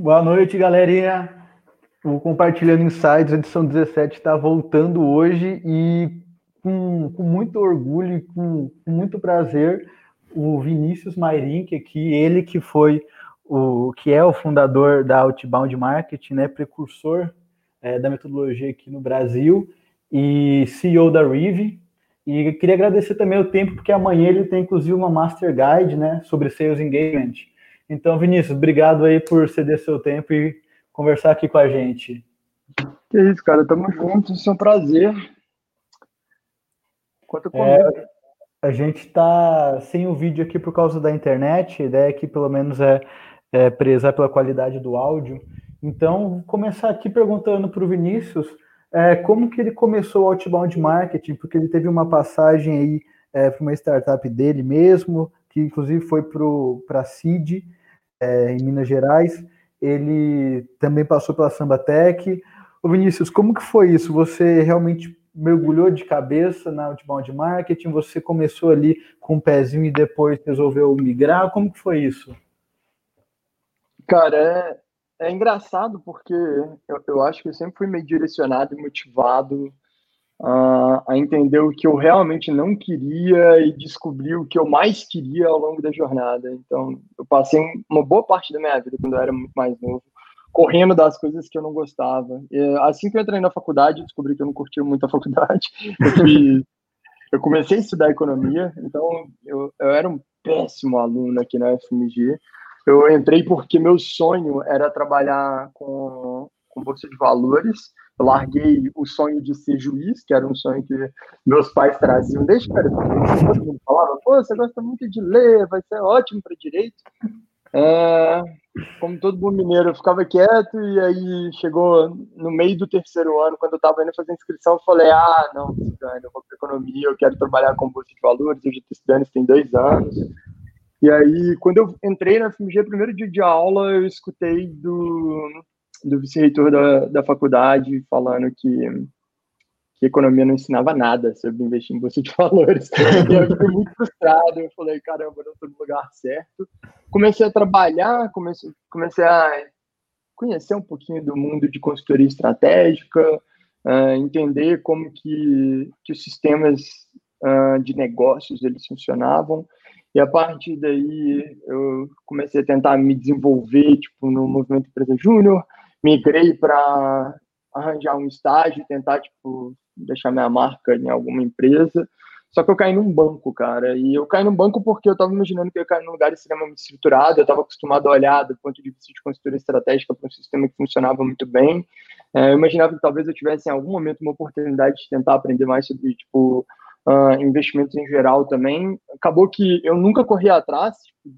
Boa noite, galerinha. O Compartilhando Insights, edição 17, está voltando hoje e com, com muito orgulho e com, com, muito prazer, o Vinícius Mairink aqui, ele que foi o que é o fundador da Outbound Marketing, né, precursor é, da metodologia aqui no Brasil e CEO da Rive. E queria agradecer também o tempo, porque amanhã ele tem inclusive uma Master Guide né, sobre Sales Engagement. Então, Vinícius, obrigado aí por ceder seu tempo e conversar aqui com a gente. Que isso, cara, tamo juntos, isso é um prazer. Comigo. É, a gente está sem o vídeo aqui por causa da internet, a ideia é que pelo menos é, é prezar pela qualidade do áudio. Então, vou começar aqui perguntando para o Vinícius é, como que ele começou o outbound marketing, porque ele teve uma passagem aí é, para uma startup dele mesmo, que inclusive foi para a CID, é, em Minas Gerais. Ele também passou pela Sambatec. Ô Vinícius, como que foi isso? Você realmente mergulhou de cabeça na outbound marketing? Você começou ali com um pezinho e depois resolveu migrar? Como que foi isso? Cara, é, é engraçado porque eu, eu acho que eu sempre fui meio direcionado e motivado a, a entender o que eu realmente não queria e descobrir o que eu mais queria ao longo da jornada. Então, eu passei uma boa parte da minha vida, quando eu era muito mais novo, correndo das coisas que eu não gostava. E, assim que eu entrei na faculdade, descobri que eu não curtia muito a faculdade. Eu, eu comecei a estudar economia, então eu, eu era um péssimo aluno aqui na FMG. Eu entrei porque meu sonho era trabalhar com, com bolsa de valores. Larguei o sonho de ser juiz, que era um sonho que meus pais traziam desde que era todo mundo falava, pô, você gosta muito de ler, vai ser ótimo para direito. É, como todo bom mineiro, eu ficava quieto e aí chegou no meio do terceiro ano, quando eu estava indo fazer inscrição, eu falei, ah, não, eu vou para economia, eu quero trabalhar com bolsa de valores, eu já estou estudando isso tem dois anos. E aí, quando eu entrei na FMG, primeiro dia de aula, eu escutei do, do vice-reitor da, da faculdade falando que, que economia não ensinava nada sobre investir em bolsa de valores. e eu fiquei muito frustrado. Eu falei, caramba, eu não estou no lugar certo. Comecei a trabalhar, comecei, comecei a conhecer um pouquinho do mundo de consultoria estratégica, uh, entender como que, que os sistemas uh, de negócios eles funcionavam. E a partir daí eu comecei a tentar me desenvolver tipo no movimento empresa júnior, migrei para arranjar um estágio, tentar tipo deixar minha marca em alguma empresa. Só que eu caí num banco, cara. E eu caí num banco porque eu estava imaginando que eu cair num lugar extremamente estruturado. Eu estava acostumado a olhar do ponto de vista de consultoria estratégica para um sistema que funcionava muito bem. É, eu imaginava que talvez eu tivesse em algum momento uma oportunidade de tentar aprender mais sobre tipo uh, investimentos em geral também. Acabou que eu nunca corri atrás, tipo,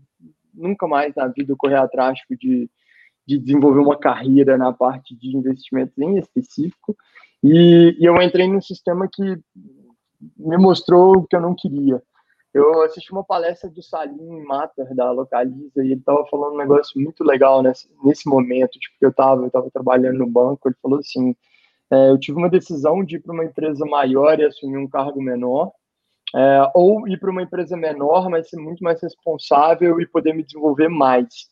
nunca mais na vida eu corri atrás tipo, de, de desenvolver uma carreira na parte de investimentos em específico. E, e eu entrei num sistema que me mostrou o que eu não queria. Eu assisti uma palestra de Salim Matter, da Localiza, e ele estava falando um negócio muito legal nesse, nesse momento, tipo, que eu estava eu tava trabalhando no banco, ele falou assim, é, eu tive uma decisão de ir para uma empresa maior e assumir um cargo menor, é, ou ir para uma empresa menor, mas ser muito mais responsável e poder me desenvolver mais.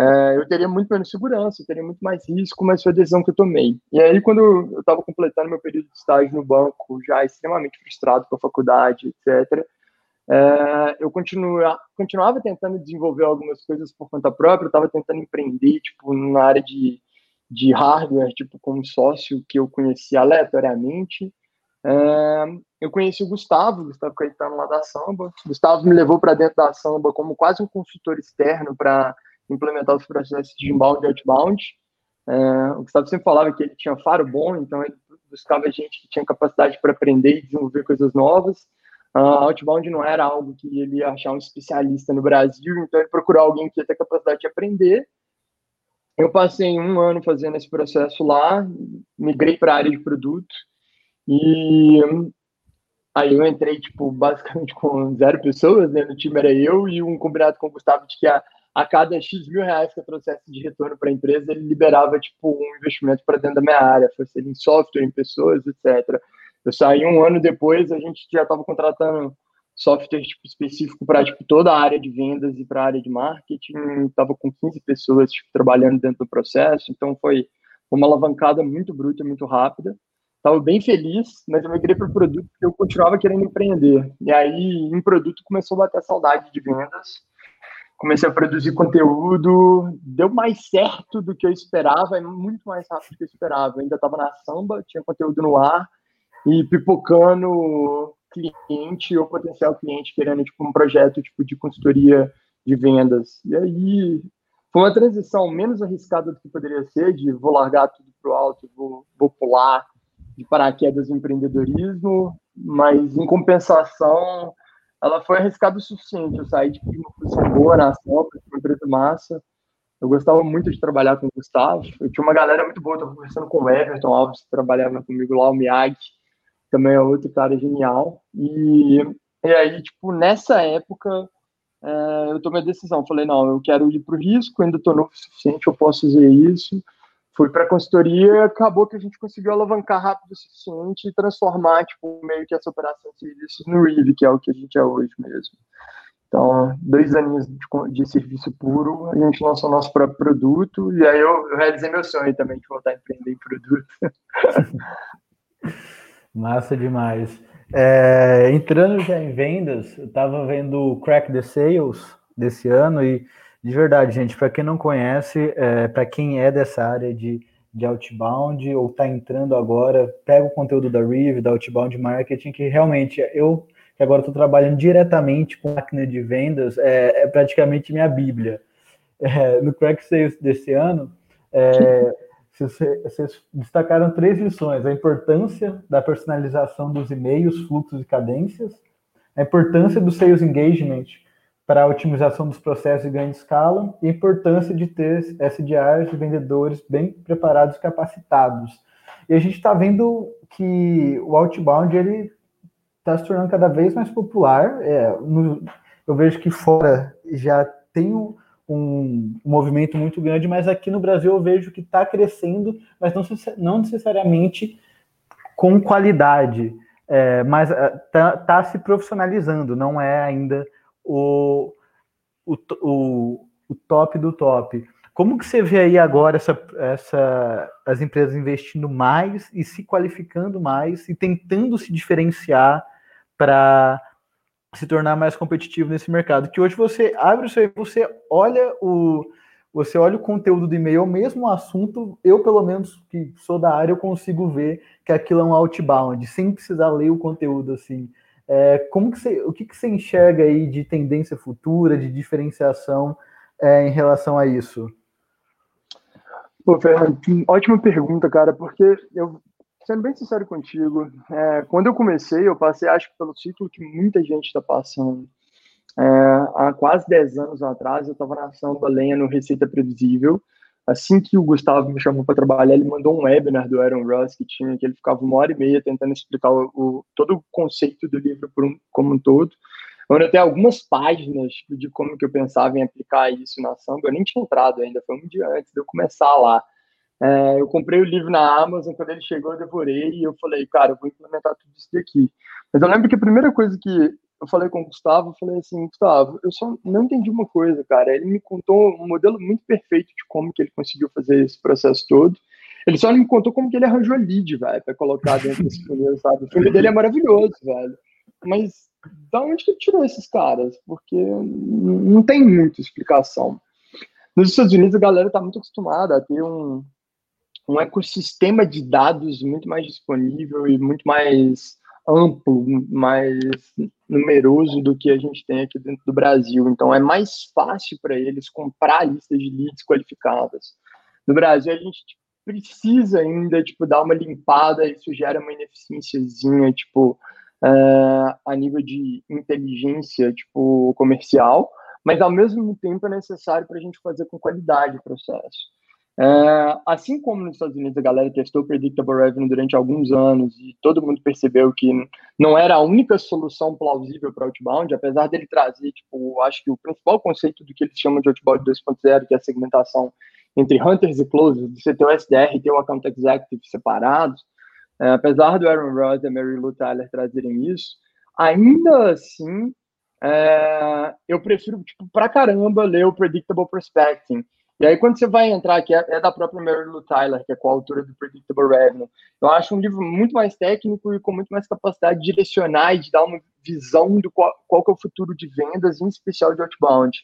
É, eu teria muito menos segurança, eu teria muito mais risco, mas foi a decisão que eu tomei. E aí, quando eu estava completando meu período de estágio no banco, já extremamente frustrado com a faculdade, etc., é, eu continua, continuava tentando desenvolver algumas coisas por conta própria, eu estava tentando empreender, tipo, na área de de hardware, tipo, como sócio que eu conheci aleatoriamente. É, eu conheci o Gustavo, Gustavo Caetano lá da Samba. Gustavo me levou para dentro da Samba como quase um consultor externo para implementar os processos de inbound e outbound. É, o Gustavo sempre falava que ele tinha faro bom, então ele buscava gente que tinha capacidade para aprender e desenvolver coisas novas. Uh, outbound não era algo que ele ia achar um especialista no Brasil, então ele procurou alguém que ia ter capacidade de aprender eu passei um ano fazendo esse processo lá, migrei para a área de produto e aí eu entrei, tipo, basicamente com zero pessoas, né? No time era eu e um combinado com o Gustavo de que a, a cada X mil reais que eu trouxesse de retorno para a empresa, ele liberava, tipo, um investimento para dentro da minha área, fosse em software, em pessoas, etc. Eu saí um ano depois, a gente já estava contratando software tipo, específico para tipo, toda a área de vendas e para a área de marketing. Estava com 15 pessoas tipo, trabalhando dentro do processo, então foi uma alavancada muito bruta, muito rápida. Estava bem feliz, mas eu migrei para o produto porque eu continuava querendo empreender. E aí, em produto, começou a bater saudade de vendas. Comecei a produzir conteúdo, deu mais certo do que eu esperava, muito mais rápido do que eu esperava. Eu ainda estava na samba, tinha conteúdo no ar e pipocando cliente ou potencial cliente querendo tipo um projeto tipo de consultoria de vendas. E aí foi uma transição menos arriscada do que poderia ser, de vou largar tudo pro alto, vou, vou pular de paraquedas do empreendedorismo, mas em compensação ela foi arriscada o suficiente. Eu saí de uma posição boa na ação, uma empresa massa. Eu gostava muito de trabalhar com o Gustavo. Eu tinha uma galera muito boa, estava conversando com o Everton Alves, que trabalhava comigo lá, o Miyagi, também é outro cara genial. E, e aí, tipo, nessa época, é, eu tomei a decisão. Falei, não, eu quero ir para o risco, ainda estou novo o suficiente, eu posso fazer isso. Fui para a consultoria e acabou que a gente conseguiu alavancar rápido o suficiente e transformar, tipo, meio que essa operação de serviços no RIV, que é o que a gente é hoje mesmo. Então, dois aninhos de, de, serviço puro, a gente lançou nosso próprio produto, e aí eu, eu realizei meu sonho também de voltar a empreender em produto. Massa demais. É, entrando já em vendas, eu estava vendo o Crack the Sales desse ano e, de verdade, gente, para quem não conhece, é, para quem é dessa área de, de outbound ou está entrando agora, pega o conteúdo da Rive, da Outbound Marketing, que realmente eu, que agora estou trabalhando diretamente com máquina de vendas, é, é praticamente minha bíblia. É, no Crack Sales desse ano, é, vocês destacaram três lições: a importância da personalização dos e-mails, fluxos e cadências, a importância do sales engagement para a otimização dos processos em grande escala e a importância de ter SDRs vendedores bem preparados e capacitados. E a gente está vendo que o outbound ele está se tornando cada vez mais popular. É, no, eu vejo que fora já tem um, um, movimento muito grande, mas aqui no Brasil eu vejo que está crescendo, mas não, não, necessariamente com qualidade, é, mas está é, tá se profissionalizando, não é ainda o, o, o, o, top do top. Como que você vê aí agora essa, essa, as empresas investindo mais e se qualificando mais e tentando se diferenciar para se tornar mais competitivo nesse mercado. Que hoje você abre o seu você olha o você olha o conteúdo do e-mail, o mesmo assunto, eu pelo menos que sou da área, eu consigo ver que aquilo é um outbound, sem precisar ler o conteúdo assim. É, como que você, o que, que você enxerga aí de tendência futura, de diferenciação é, em relação a isso? Pô, Fernando, ótima pergunta, cara, porque eu sendo bem sincero contigo, é, quando eu comecei, eu passei, acho que pelo ciclo que muita gente está passando. É, há quase 10 anos atrás, eu estava na Samba Lenha no Receita Previsível. Assim que o Gustavo me chamou para trabalhar, ele mandou um webinar do Aaron Russ que tinha, que ele ficava uma hora e meia tentando explicar o, o todo o conceito do livro um, como um todo. Eu até algumas páginas de como que eu pensava em aplicar isso na Samba. Eu nem tinha entrado ainda, foi um dia antes de eu começar lá. É, eu comprei o livro na Amazon, quando ele chegou eu devorei e eu falei, cara, eu vou implementar tudo isso daqui. Mas eu lembro que a primeira coisa que eu falei com o Gustavo, falei assim, Gustavo, eu só não entendi uma coisa, cara. Ele me contou um modelo muito perfeito de como que ele conseguiu fazer esse processo todo. Ele só não me contou como que ele arranjou lead, velho, para colocar dentro desse funil, sabe? O funil dele é maravilhoso, velho. Mas da onde que ele tirou esses caras? Porque não tem muita explicação. Nos Estados Unidos, a galera tá muito acostumada a ter um, um ecossistema de dados muito mais disponível e muito mais amplo, mais numeroso do que a gente tem aqui dentro do Brasil. Então, é mais fácil para eles comprar listas de leads qualificadas. No Brasil, a gente tipo, precisa ainda tipo dar uma limpada, isso gera uma ineficiênciazinha, tipo uh, a nível de inteligência, tipo comercial, mas ao mesmo tempo é necessário para a gente fazer com qualidade o processo. É, assim como nos Estados Unidos a galera testou Predictable Revenue durante alguns anos e todo mundo percebeu que não era a única solução plausível para outbound, apesar dele trazer, tipo, acho que o principal conceito do que eles chamam de outbound 2.0, que é a segmentação entre hunters e closers, você ter o SDR e ter o account executive separados, é, apesar do Aaron Ross e a Mary Lou Tyler trazerem isso, ainda assim, é, eu prefiro, tipo, pra caramba ler o Predictable Prospecting. E aí, quando você vai entrar, que é, é da própria Mary Lou Tyler, que é coautora do Predictable Revenue, eu acho um livro muito mais técnico e com muito mais capacidade de direcionar e de dar uma visão do qual, qual que é o futuro de vendas, em especial de outbound.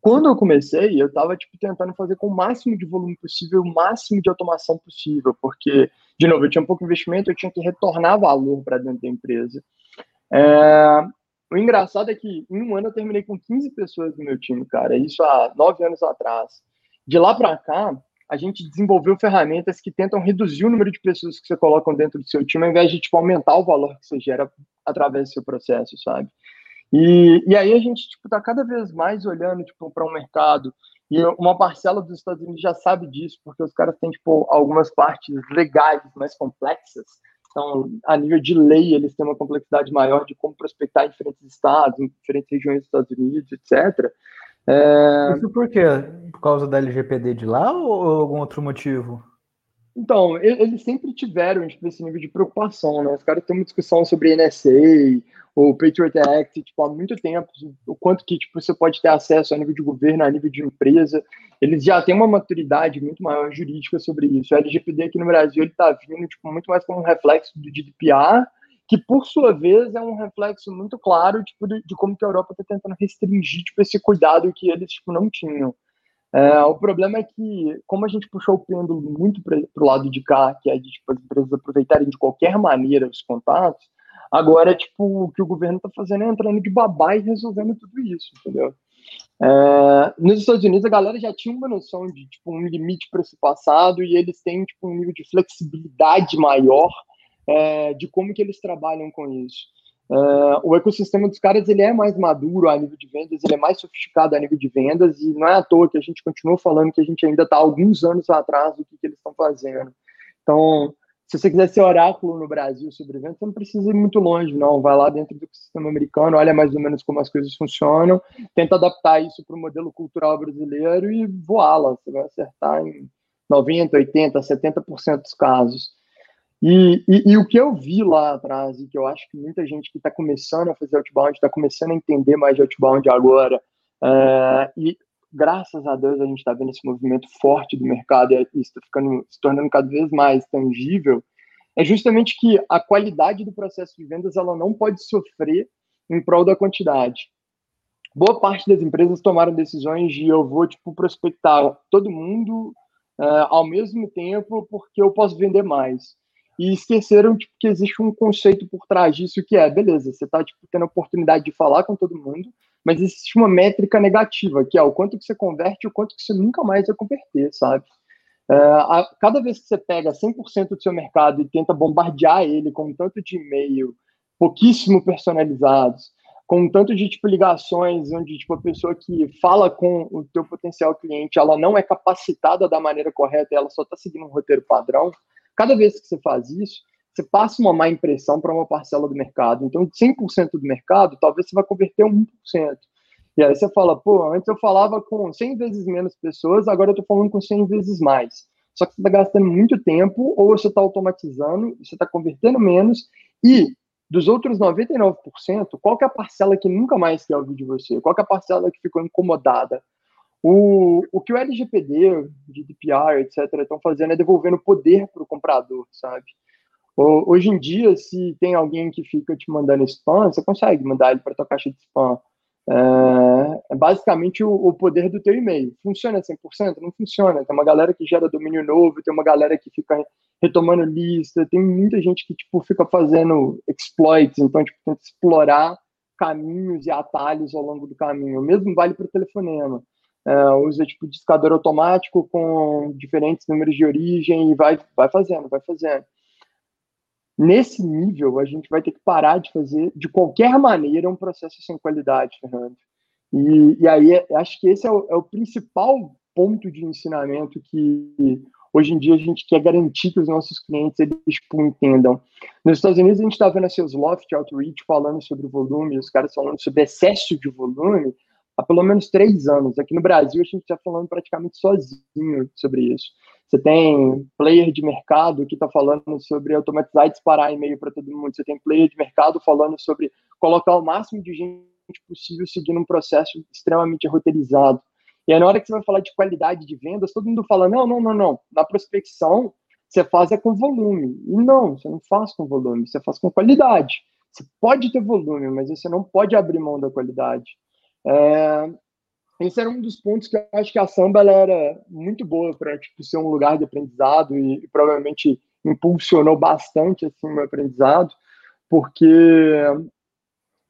Quando eu comecei, eu estava tipo, tentando fazer com o máximo de volume possível, o máximo de automação possível, porque, de novo, eu tinha um pouco de investimento, eu tinha que retornar valor para dentro da empresa. É, o engraçado é que em um ano eu terminei com 15 pessoas no meu time, cara. Isso há nove anos atrás. De lá para cá, a gente desenvolveu ferramentas que tentam reduzir o número de pessoas que você coloca dentro do seu time, ao invés de tipo, aumentar o valor que você gera através do seu processo, sabe? E, e aí a gente está tipo, tá cada vez mais olhando tipo, para um mercado, e uma parcela dos Estados Unidos já sabe disso, porque os caras têm tipo, algumas partes legais mais complexas, então, a nível de lei, eles têm uma complexidade maior de como prospectar em diferentes estados, em diferentes regiões dos Estados Unidos, etc. É... Isso por quê? Por causa da LGPD de lá ou algum outro motivo? Então, eles sempre tiveram tipo, esse nível de preocupação, né? Os caras têm uma discussão sobre NSA, o Patriot Act, tipo, há muito tempo, o quanto que tipo, você pode ter acesso a nível de governo, a nível de empresa. Eles já têm uma maturidade muito maior jurídica sobre isso. O LGPD aqui no Brasil está vindo tipo, muito mais como um reflexo do GDPR, que por sua vez é um reflexo muito claro tipo, de, de como que a Europa está tentando restringir tipo, esse cuidado que eles tipo, não tinham. É, o problema é que, como a gente puxou o pêndulo muito para o lado de cá, que é de tipo, as empresas aproveitarem de qualquer maneira os contatos, agora, tipo, o que o governo está fazendo é entrando de babá e resolvendo tudo isso, entendeu? É, nos Estados Unidos, a galera já tinha uma noção de tipo, um limite para esse passado e eles têm tipo, um nível de flexibilidade maior é, de como que eles trabalham com isso. Uh, o ecossistema dos caras ele é mais maduro a nível de vendas, ele é mais sofisticado a nível de vendas, e não é à toa que a gente continua falando que a gente ainda está alguns anos atrás do que, que eles estão fazendo. Então, se você quiser ser oráculo no Brasil sobre vendas, você não precisa ir muito longe, não. Vai lá dentro do sistema americano, olha mais ou menos como as coisas funcionam, tenta adaptar isso para o modelo cultural brasileiro e voá-la. Você vai acertar em 90, 80, 70% dos casos. E, e, e, o que eu vi lá atrás, e que eu acho que muita gente que está começando a fazer outbound, está começando a entender mais de outbound agora, é, e graças a Deus a gente está vendo esse movimento forte do mercado e isso está ficando se tornando cada vez mais tangível, é justamente que a qualidade do processo de vendas ela não pode sofrer em prol da quantidade. Boa parte das empresas tomaram decisões de eu vou tipo prospectar todo mundo uh, ao mesmo tempo porque eu posso vender mais e esqueceram tipo, que existe um conceito por trás disso que é, beleza, você está tipo, tendo a oportunidade de falar com todo mundo, mas existe uma métrica negativa, que é o quanto que você converte e o quanto que você nunca mais vai converter, sabe? Uh, a, cada vez que você pega 100% do seu mercado e tenta bombardear ele com um tanto de e-mail pouquíssimo personalizados, com um tanto de tipo ligações onde tipo a pessoa que fala com o teu potencial cliente, ela não é capacitada da maneira correta, ela só está seguindo um roteiro padrão, Cada vez que você faz isso, você passa uma má impressão para uma parcela do mercado. Então, de 100% do mercado, talvez você vai converter 1%. E aí você fala, pô, antes eu falava com 100 vezes menos pessoas, agora eu estou falando com 100 vezes mais. Só que você está gastando muito tempo, ou você está automatizando, você está convertendo menos, e dos outros 99%, qual é a parcela que nunca mais quer ouvir de você? Qual é a parcela que ficou incomodada? O, o que o LGPD, GDPR, etc., estão fazendo é devolvendo poder para o comprador, sabe? Hoje em dia, se tem alguém que fica te mandando spam, você consegue mandar ele para tua caixa de spam. É, é basicamente o, poder do teu e-mail. Funciona 100%? Não funciona. Tem uma galera que gera domínio novo, tem uma galera que fica retomando lista, tem muita gente que tipo fica fazendo exploits, então tipo, tenta explorar caminhos e atalhos ao longo do caminho. O mesmo vale para o telefonema é, usa tipo discador automático com diferentes números de origem e vai, vai fazendo, vai fazendo. Nesse nível, a gente vai ter que parar de fazer, de qualquer maneira, um processo sem qualidade, Fernando. E, e aí, é, acho que esse é o, é o principal ponto de ensinamento que hoje em dia a gente quer garantir que os nossos clientes eles tipo, entendam. Nos Estados Unidos a gente está vendo a Sales Loft Outreach falando sobre volume, os caras falando sobre excesso de volume, há pelo menos três anos. Aqui no Brasil, a gente está falando praticamente sozinho sobre isso. você tem player de mercado que está falando sobre automatizar e disparar e-mail para todo mundo, você tem player de mercado falando sobre colocar o máximo de gente possível seguindo um processo extremamente roteirizado. E aí, na hora que você vai falar de qualidade de vendas, todo mundo fala: não, não, não, não. Na prospecção, você faz é com volume. E não, você não faz com volume, você faz com qualidade. Você pode ter volume, mas você não pode abrir mão da qualidade. É, esse era um dos pontos que eu acho que a samba era muito boa para tipo, ser um lugar de aprendizado e, e provavelmente impulsionou bastante assim, o meu aprendizado, porque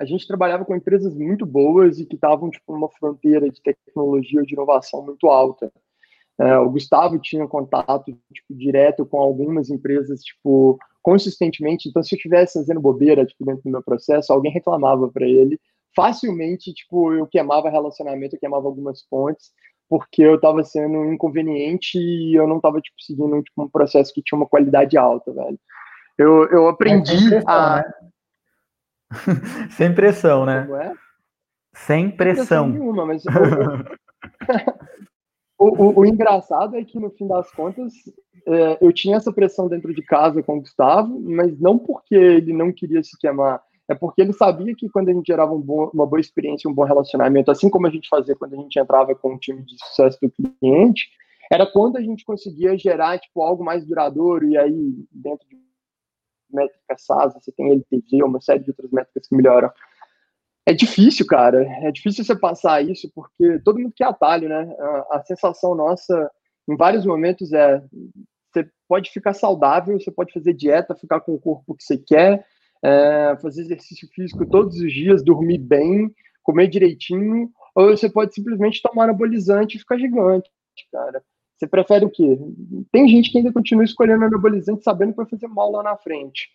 a gente trabalhava com empresas muito boas e que estavam tipo numa fronteira de tecnologia ou de inovação muito alta. É, o Gustavo tinha contato tipo, direto com algumas empresas tipo consistentemente. Então, se eu estivesse fazendo bobeira tipo, dentro do meu processo, alguém reclamava para ele. Facilmente, tipo, eu queimava relacionamento, eu queimava algumas pontes, porque eu estava sendo inconveniente e eu não estava tipo, seguindo tipo, um processo que tinha uma qualidade alta, velho. Eu, eu aprendi é a. Né? Sem pressão, né? É? Sem pressão. Nenhuma, mas o, o, o, engraçado é que, no fim das contas, é, eu tinha essa pressão dentro de casa com o Gustavo, mas não porque ele não queria se queimar, é porque ele sabia que quando a gente gerava um bom, uma boa experiência, um bom relacionamento, assim como a gente fazia quando a gente entrava com o time de sucesso do cliente, era quando a gente conseguia gerar tipo, algo mais duradouro, e aí, dentro de métrica SAS, você tem LTV, uma série de outras métricas que melhoram. É difícil, cara. É difícil você passar isso, porque todo mundo quer atalho, né? A, a sensação nossa, em vários momentos, é você pode ficar saudável, você pode fazer dieta, ficar com o corpo que você quer, é, fazer exercício físico todos os dias, dormir bem, comer direitinho, ou você pode simplesmente tomar anabolizante e ficar gigante, cara. Você prefere o quê? Tem gente que ainda continua escolhendo anabolizante sabendo que vai fazer mal lá na frente.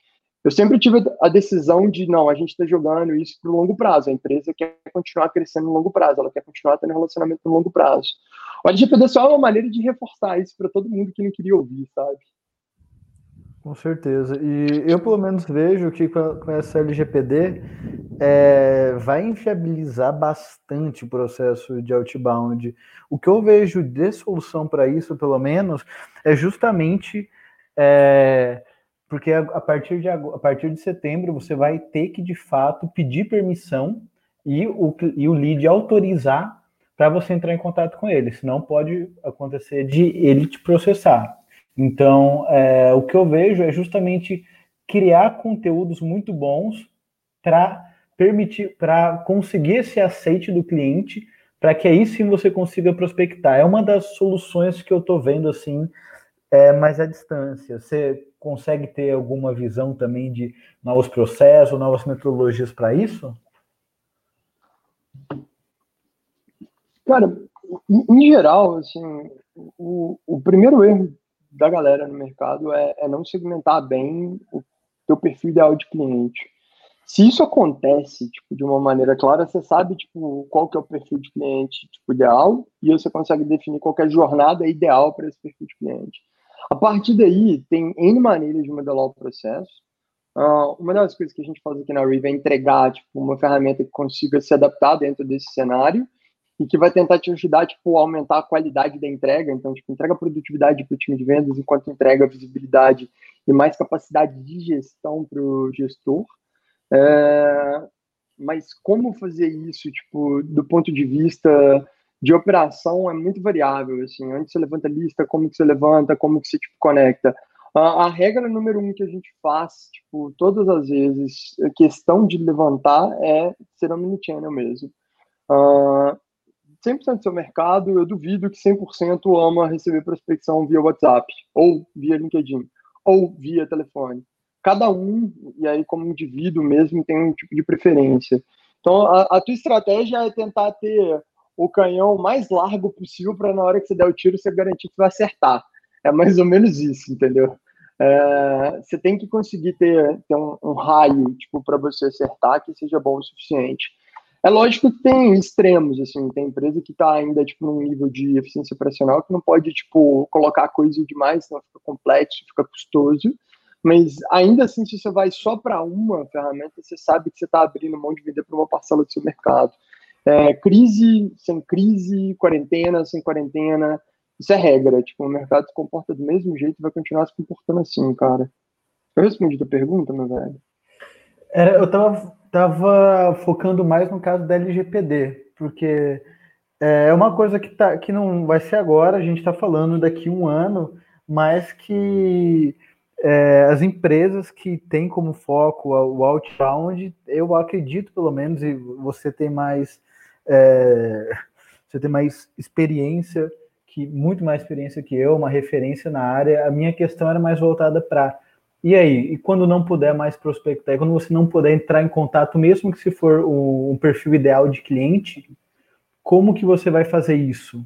Eu sempre tive a decisão de, não, a gente está jogando isso para o longo prazo. A empresa quer continuar crescendo no longo prazo, ela quer continuar tendo relacionamento no longo prazo. O LGPD só é uma maneira de reforçar isso para todo mundo que não queria ouvir, sabe? Com certeza. E eu, pelo menos, vejo que com essa LGPD é, vai inviabilizar bastante o processo de outbound. O que eu vejo de solução para isso, pelo menos, é justamente é, porque a, a, partir de, a partir de setembro você vai ter que, de fato, pedir permissão e o, e o lead autorizar para você entrar em contato com ele. Senão pode acontecer de ele te processar. Então, é, o que eu vejo é justamente criar conteúdos muito bons para permitir, para conseguir esse aceite do cliente, para que aí sim você consiga prospectar. É uma das soluções que eu estou vendo assim, é, mais à distância. Você consegue ter alguma visão também de novos processos, novas metodologias para isso? Cara, em geral, assim, o, o primeiro erro da galera no mercado é, é não segmentar bem o teu perfil ideal de cliente. Se isso acontece tipo, de uma maneira clara, você sabe tipo, qual que é o perfil de cliente tipo, ideal e você consegue definir qual é a jornada ideal para esse perfil de cliente. A partir daí, tem N maneiras de modelar o processo. Uh, uma das coisas que a gente faz aqui na Riva é entregar tipo, uma ferramenta que consiga se adaptar dentro desse cenário e que vai tentar te ajudar tipo, a aumentar a qualidade da entrega. Então, tipo, entrega produtividade para o time de vendas, enquanto entrega visibilidade e mais capacidade de gestão para o gestor. É, mas como fazer isso, tipo, do ponto de vista de operação é muito variável, assim, onde você levanta a lista, como que você levanta, como que você, tipo, conecta. A, a regra número um que a gente faz, tipo, todas as vezes, a questão de levantar é ser omnichannel mesmo. Uh, 100% do seu mercado, eu duvido que 100% ama receber prospecção via WhatsApp, ou via LinkedIn, ou via telefone. Cada um, e aí como indivíduo mesmo, tem um tipo de preferência. Então, a, a tua estratégia é tentar ter o canhão mais largo possível para na hora que você der o tiro, você garantir que vai acertar. É mais ou menos isso, entendeu? É, você tem que conseguir ter, ter um, um raio tipo para você acertar que seja bom o suficiente. É lógico que tem extremos, assim, tem empresa que está ainda, tipo, num nível de eficiência operacional que não pode, tipo, colocar coisa demais, senão fica complexo, fica custoso, mas ainda assim, se você vai só para uma ferramenta, você sabe que você está abrindo mão de vender para uma parcela do seu mercado. É, crise sem crise, quarentena sem quarentena, Isso é regra, tipo, o mercado se comporta do mesmo jeito e vai continuar se comportando assim, cara. Eu respondi a pergunta, meu velho? Era, eu tava, tava focando mais no caso da LGPD, porque é uma coisa que, tá, que não vai ser agora, a gente está falando daqui um ano, mas que é, as empresas que têm como foco o outbound, eu acredito pelo menos, e você tem mais é, você tem mais experiência que muito mais experiência que eu, uma referência na área. A minha questão era mais voltada para e aí, e quando não puder mais prospectar, e quando você não puder entrar em contato, mesmo que se for o, um perfil ideal de cliente, como que você vai fazer isso?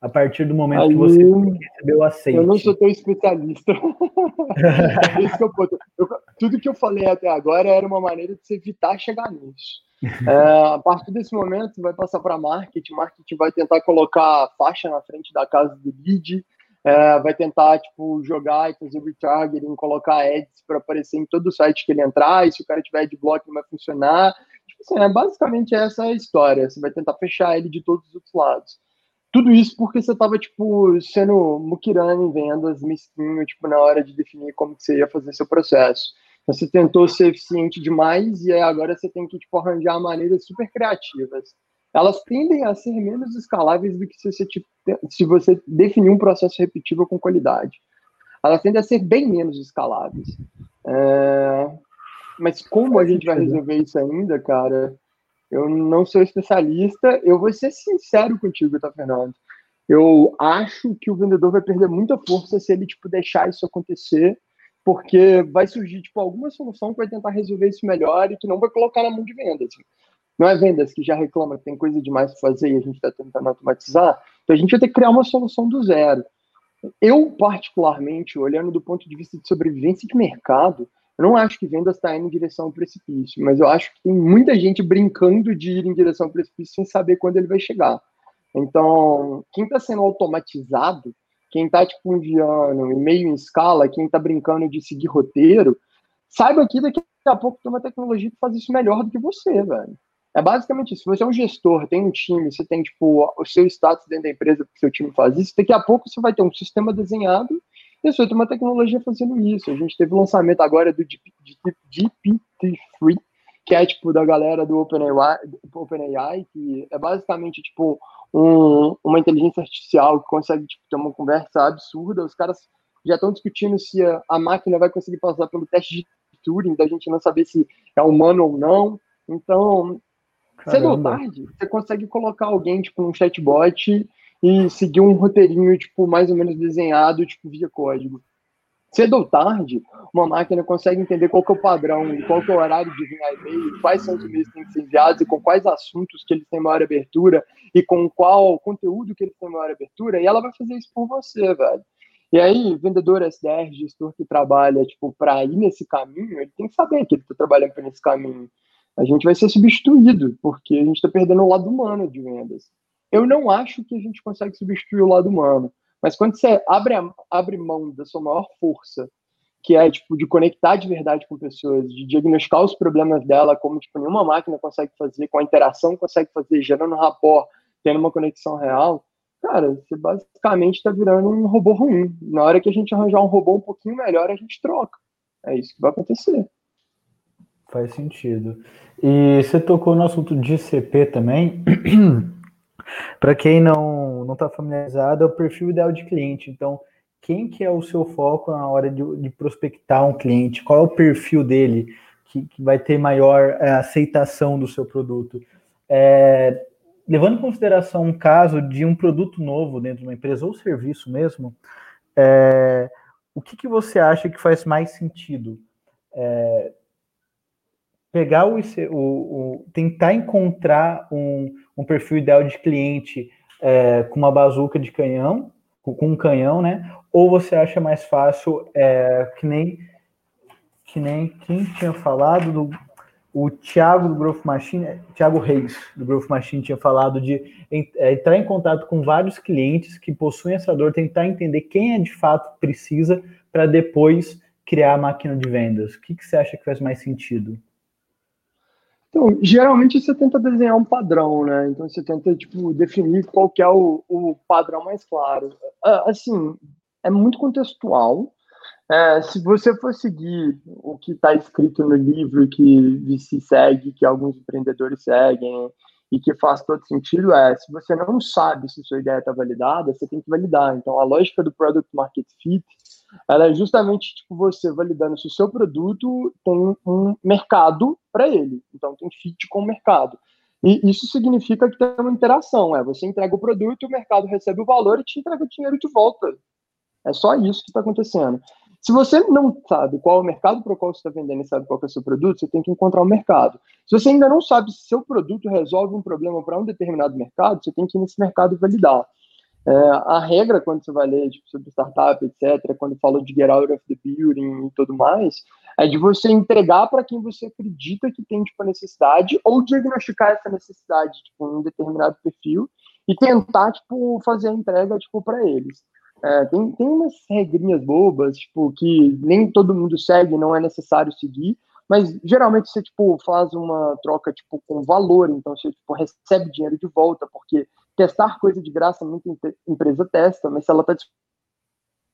A partir do momento aí, que você recebeu o aceite. Eu não sou tão especialista. é eu, eu, tudo que eu falei até agora era uma maneira de se evitar chegar nisso. É, a partir desse momento, vai passar para marketing. Marketing vai tentar colocar faixa na frente da casa do lead, é, vai tentar tipo jogar e fazer retargeting, colocar ads para aparecer em todo o site que ele entrar. E se o cara tiver adblock, não vai funcionar. Tipo assim, é, basicamente essa a história. Você vai tentar fechar ele de todos os lados. Tudo isso porque você estava tipo sendo muquirana em vendas, mesquinho, tipo na hora de definir como que você ia fazer seu processo. Você tentou ser eficiente demais e agora você tem que tipo, arranjar maneiras super criativas. Elas tendem a ser menos escaláveis do que se você, se você definir um processo repetível com qualidade. Elas tendem a ser bem menos escaláveis. É... Mas como a gente vai resolver isso ainda, cara? Eu não sou especialista. Eu vou ser sincero contigo, tá, Fernando? Eu acho que o vendedor vai perder muita força se ele tipo deixar isso acontecer porque vai surgir tipo alguma solução que vai tentar resolver isso melhor e que não vai colocar na mão de vendas. Não é vendas que já reclama que tem coisa demais para fazer e a gente está tentando automatizar. Então a gente vai ter que criar uma solução do zero. Eu, particularmente, olhando do ponto de vista de sobrevivência de mercado, eu não acho que vendas está indo em direção ao precipício, mas eu acho que tem muita gente brincando de ir em direção ao precipício sem saber quando ele vai chegar. Então, quem está sendo automatizado quem está tipo enviando e-mail em escala, quem está brincando de seguir roteiro, saiba que daqui a pouco tem uma tecnologia que faz isso melhor do que você, velho. É basicamente isso. Se você é um gestor, tem um time, você tem tipo o seu status dentro da empresa que seu time faz isso, daqui a pouco você vai ter um sistema desenhado e você vai ter uma tecnologia fazendo isso. A gente teve o lançamento agora do GPT-3, que é tipo da galera do OpenAI, OpenAI, que é basicamente tipo um, uma inteligência artificial que consegue tipo, ter uma conversa absurda. Os caras já estão discutindo se a, a, máquina vai conseguir passar pelo teste de Turing, da gente não saber se é humano ou não. Então, cedo ou tarde, você consegue colocar alguém tipo num chatbot e seguir um roteirinho tipo mais ou menos desenhado tipo via código cedo ou tarde, uma máquina consegue entender qual que é o padrão, qual que é o horário de enviar e-mail, quais são os e-mails que têm que ser enviados e com quais assuntos que eles têm maior abertura e com qual conteúdo que eles têm maior abertura, e ela vai fazer isso por você, velho. E aí, vendedor SDR, gestor que trabalha, tipo, para ir nesse caminho, ele tem que saber que ele está trabalhando por esse caminho. A gente vai ser substituído, porque a gente está perdendo o lado humano de vendas. Eu não acho que a gente consegue substituir o lado humano. Mas quando você abre, a, abre mão da sua maior força, que é tipo de conectar de verdade com pessoas, de diagnosticar os problemas dela, como tipo nenhuma máquina consegue fazer, com a interação consegue fazer, gerando rapport, tendo uma conexão real, cara, você basicamente está virando um robô ruim. Na hora que a gente arranjar um robô um pouquinho melhor, a gente troca. É isso que vai acontecer. Faz sentido. E você tocou no assunto de CP também. Para quem não está familiarizado, é o perfil ideal de cliente. Então, quem que é o seu foco na hora de, de prospectar um cliente? Qual é o perfil dele que, que vai ter maior é, aceitação do seu produto? É, levando em consideração um caso de um produto novo dentro de uma empresa ou serviço mesmo, é, o que, que você acha que faz mais sentido? É, pegar o, o, o, tentar encontrar um, um perfil ideal de cliente é, com uma bazuca de canhão, com, com, um canhão, né? Ou você acha mais fácil é, que nem que nem quem tinha falado do o Thiago do Growth Machine, é, Thiago Reis do Growth Machine tinha falado de é, entrar em contato com vários clientes que possuem essa dor, tentar entender quem é de fato precisa para depois criar a máquina de vendas. O que, que você acha que faz mais sentido? Então, geralmente você tenta desenhar um padrão, né? Então você tenta tipo definir qual que é o, o padrão mais claro. Ah, assim, é muito contextual. É, se você for seguir o que está escrito no livro que VC segue, que alguns empreendedores seguem e que faz todo sentido, é se você não sabe se sua ideia está validada, você tem que validar. Então, a lógica do Product Market Fit ela é justamente tipo você validando se o seu produto tem um mercado para ele. Então tem fit com o mercado. E isso significa que tem uma interação, é você entrega o produto, o mercado recebe o valor e te entrega o dinheiro de volta. É só isso que está acontecendo. Se você não sabe qual é o mercado para o qual você está vendendo e sabe qual é o seu produto, você tem que encontrar o um mercado. Se você ainda não sabe se seu produto resolve um problema para um determinado mercado, você tem que ir nesse mercado validar. É, a regra, quando você vai ler tipo, sobre startup, etc., quando fala de get out of the building e tudo mais, é de você entregar para quem você acredita que tem tipo, necessidade ou diagnosticar essa necessidade tipo, em um determinado perfil e tentar tipo, fazer a entrega tipo, para eles. É, tem, tem umas regrinhas bobas tipo, que nem todo mundo segue, não é necessário seguir, mas geralmente você tipo, faz uma troca tipo, com valor, então você tipo, recebe dinheiro de volta, porque testar coisa de graça, muita empresa testa, mas se ela está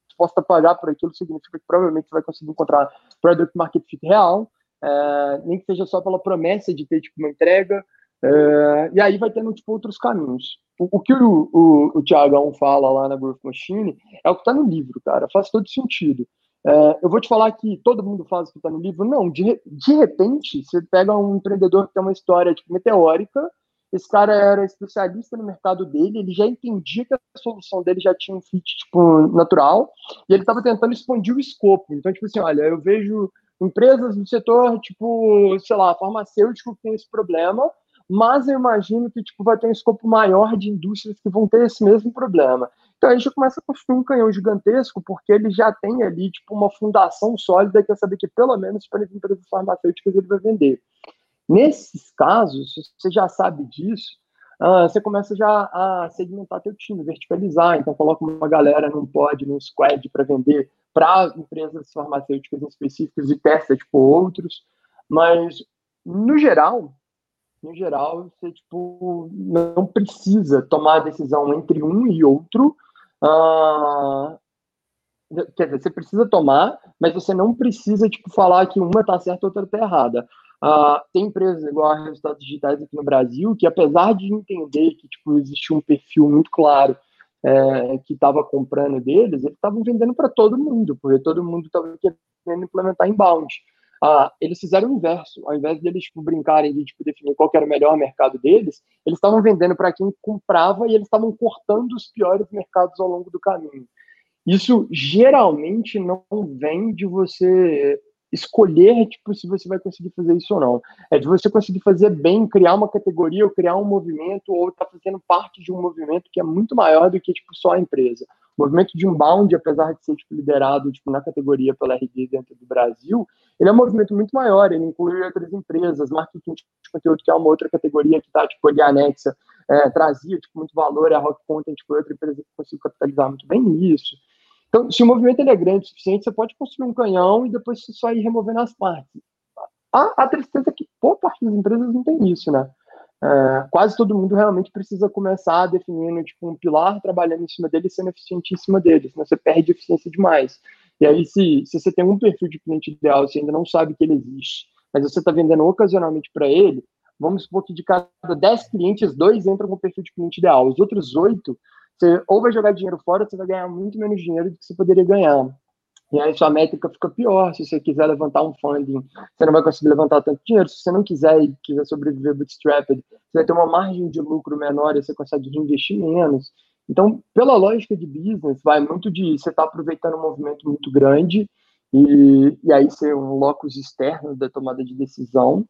disposta a pagar por aquilo, significa que provavelmente você vai conseguir encontrar product market fit real, é, nem que seja só pela promessa de ter tipo, uma entrega, é, e aí vai tendo tipo, outros caminhos. O, o que o, o, o fala lá na Growth Machine é o que está no livro, cara, faz todo sentido. É, eu vou te falar que todo mundo faz o que está no livro? Não, de, de repente, você pega um empreendedor que tem uma história tipo, meteórica, esse cara era especialista no mercado dele, ele já entendia que a solução dele já tinha um fit tipo, natural, e ele estava tentando expandir o escopo. Então, tipo assim, olha, eu vejo empresas do setor, tipo, sei lá, farmacêutico que tem esse problema, mas eu imagino que tipo, vai ter um escopo maior de indústrias que vão ter esse mesmo problema. Então a gente começa a construir um canhão gigantesco, porque ele já tem ali tipo, uma fundação sólida que é saber que pelo menos para as empresas farmacêuticas ele vai vender. Nesses casos, você já sabe disso, uh, você começa já a segmentar teu time, verticalizar. Então, coloca uma galera num pod, num squad para vender para empresas farmacêuticas específicas e testa tipo outros. Mas no geral, no geral, você tipo não precisa tomar a decisão entre um e outro. Uh, quer dizer, você precisa tomar, mas você não precisa tipo falar que uma está certa e outra está errada. Uh, tem empresas igual a Resultados Digitais aqui no Brasil que, apesar de entender que tipo, existia um perfil muito claro é, que estava comprando deles, eles estavam vendendo para todo mundo, porque todo mundo estava querendo implementar inbound. Uh, eles fizeram o inverso, ao invés de eles tipo, brincarem de tipo, definir qual era o melhor mercado deles, eles estavam vendendo para quem comprava e eles estavam cortando os piores mercados ao longo do caminho. Isso geralmente não vem de você escolher tipo, se você vai conseguir fazer isso ou não. É de você conseguir fazer bem, criar uma categoria ou criar um movimento ou estar tá fazendo parte de um movimento que é muito maior do que tipo, só a empresa. O movimento de inbound, apesar de ser tipo, liderado tipo, na categoria pela RD dentro do Brasil, ele é um movimento muito maior, ele inclui outras empresas, marketing de conteúdo, que é uma outra categoria que está tipo, ali anexa, é, trazia tipo, muito valor, a Rock Content foi outra empresa que conseguiu capitalizar muito bem nisso. Então, se o movimento ele é grande o suficiente, você pode construir um canhão e depois só ir removendo as partes. A, a tristeza é que boa parte das empresas não tem isso, né? É, quase todo mundo realmente precisa começar definindo tipo, um pilar, trabalhando em cima dele e sendo eficiente em cima dele, senão você perde eficiência demais. E aí, se, se você tem um perfil de cliente ideal, você ainda não sabe que ele existe, mas você está vendendo ocasionalmente para ele, vamos supor que de cada 10 clientes, dois entram com o perfil de cliente ideal. Os outros oito você ou vai jogar dinheiro fora, você vai ganhar muito menos dinheiro do que você poderia ganhar. E aí sua métrica fica pior. Se você quiser levantar um funding, você não vai conseguir levantar tanto dinheiro. Se você não quiser e quiser sobreviver bootstrapped, você vai ter uma margem de lucro menor e você consegue reinvestir menos. Então, pela lógica de business, vai muito de você estar tá aproveitando um movimento muito grande e, e aí ser um locus externo da tomada de decisão.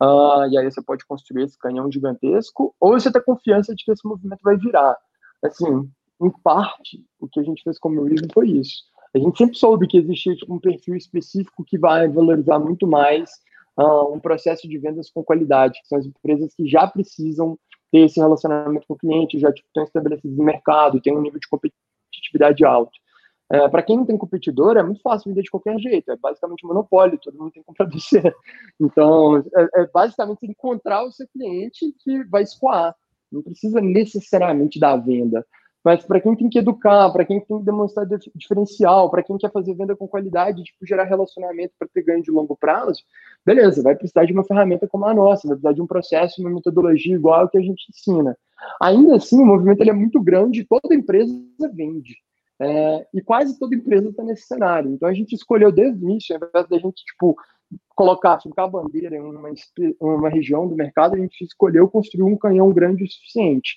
Uh, e aí você pode construir esse canhão gigantesco, ou você tem confiança de que esse movimento vai virar assim, em parte, o que a gente fez como Reason foi isso. A gente sempre soube que existia tipo, um perfil específico que vai valorizar muito mais uh, um processo de vendas com qualidade, que são as empresas que já precisam ter esse relacionamento com o cliente, já tipo, estão estabelecidas no mercado, têm um nível de competitividade alto. É, para quem não tem competidor, é muito fácil vender de qualquer jeito. É basicamente monopólio, todo mundo tem comprador ser. Então, é, é basicamente encontrar o seu cliente que vai escoar. Não precisa necessariamente da venda. Mas para quem tem que educar, para quem tem que demonstrar diferencial, para quem quer fazer venda com qualidade, tipo, gerar relacionamento para ter ganho de longo prazo, beleza, vai precisar de uma ferramenta como a nossa, vai precisar de um processo, uma metodologia igual ao que a gente ensina. Ainda assim, o movimento ele é muito grande, toda empresa vende. É, e quase toda empresa está nesse cenário. Então a gente escolheu desde o início, ao invés da gente tipo, colocar, fincar a bandeira em uma, uma região do mercado, a gente escolheu construir um canhão grande o suficiente.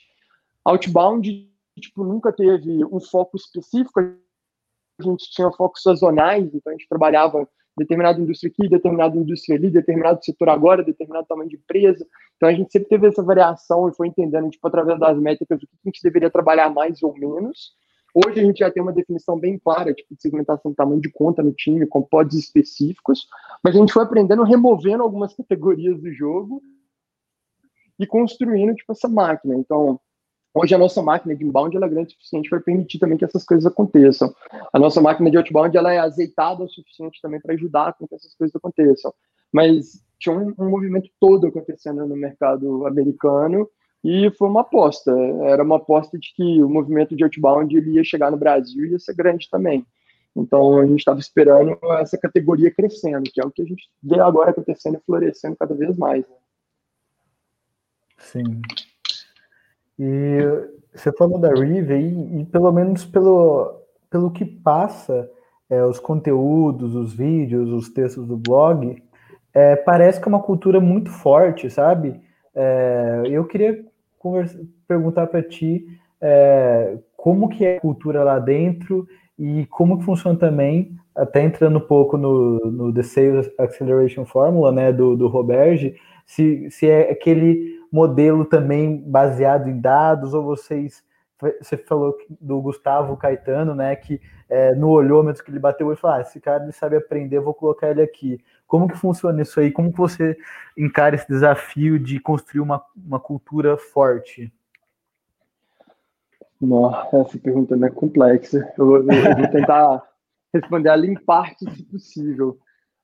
Outbound tipo, nunca teve um foco específico, a gente tinha focos sazonais, então a gente trabalhava determinada indústria aqui, determinada indústria ali, determinado setor agora, determinado tamanho de empresa. Então a gente sempre teve essa variação e foi entendendo, tipo, através das métricas, o que a gente deveria trabalhar mais ou menos. Hoje a gente já tem uma definição bem clara, tipo, de segmentação de tamanho de conta no time, com pods específicos, mas a gente foi aprendendo, removendo algumas categorias do jogo e construindo, tipo, essa máquina. Então, hoje a nossa máquina de inbound ela é grande o suficiente para permitir também que essas coisas aconteçam. A nossa máquina de outbound ela é azeitada o suficiente também para ajudar com que essas coisas aconteçam. Mas tinha um, um movimento todo acontecendo no mercado americano e foi uma aposta. Era uma aposta de que o movimento de outbound ele ia chegar no Brasil e ia ser grande também. Então a gente estava esperando essa categoria crescendo, que é o que a gente vê agora acontecendo e florescendo cada vez mais. Né? Sim. E você falou da Rive e, e, pelo menos pelo, pelo que passa, é, os conteúdos, os vídeos, os textos do blog, é, parece que é uma cultura muito forte, sabe? É, eu queria conversa, perguntar para ti é, como que é a cultura lá dentro e como que funciona também, até entrando um pouco no, no The Sales Acceleration Formula, né, do, do Roberge, se, se é aquele modelo também baseado em dados ou vocês você falou do Gustavo Caetano, né, que é, no olhômetro que ele bateu e falou, ah, esse cara ele sabe aprender, vou colocar ele aqui. Como que funciona isso aí? Como que você encara esse desafio de construir uma, uma cultura forte? Nossa, essa pergunta é complexa. Eu, eu, eu vou tentar responder ela em parte, se possível.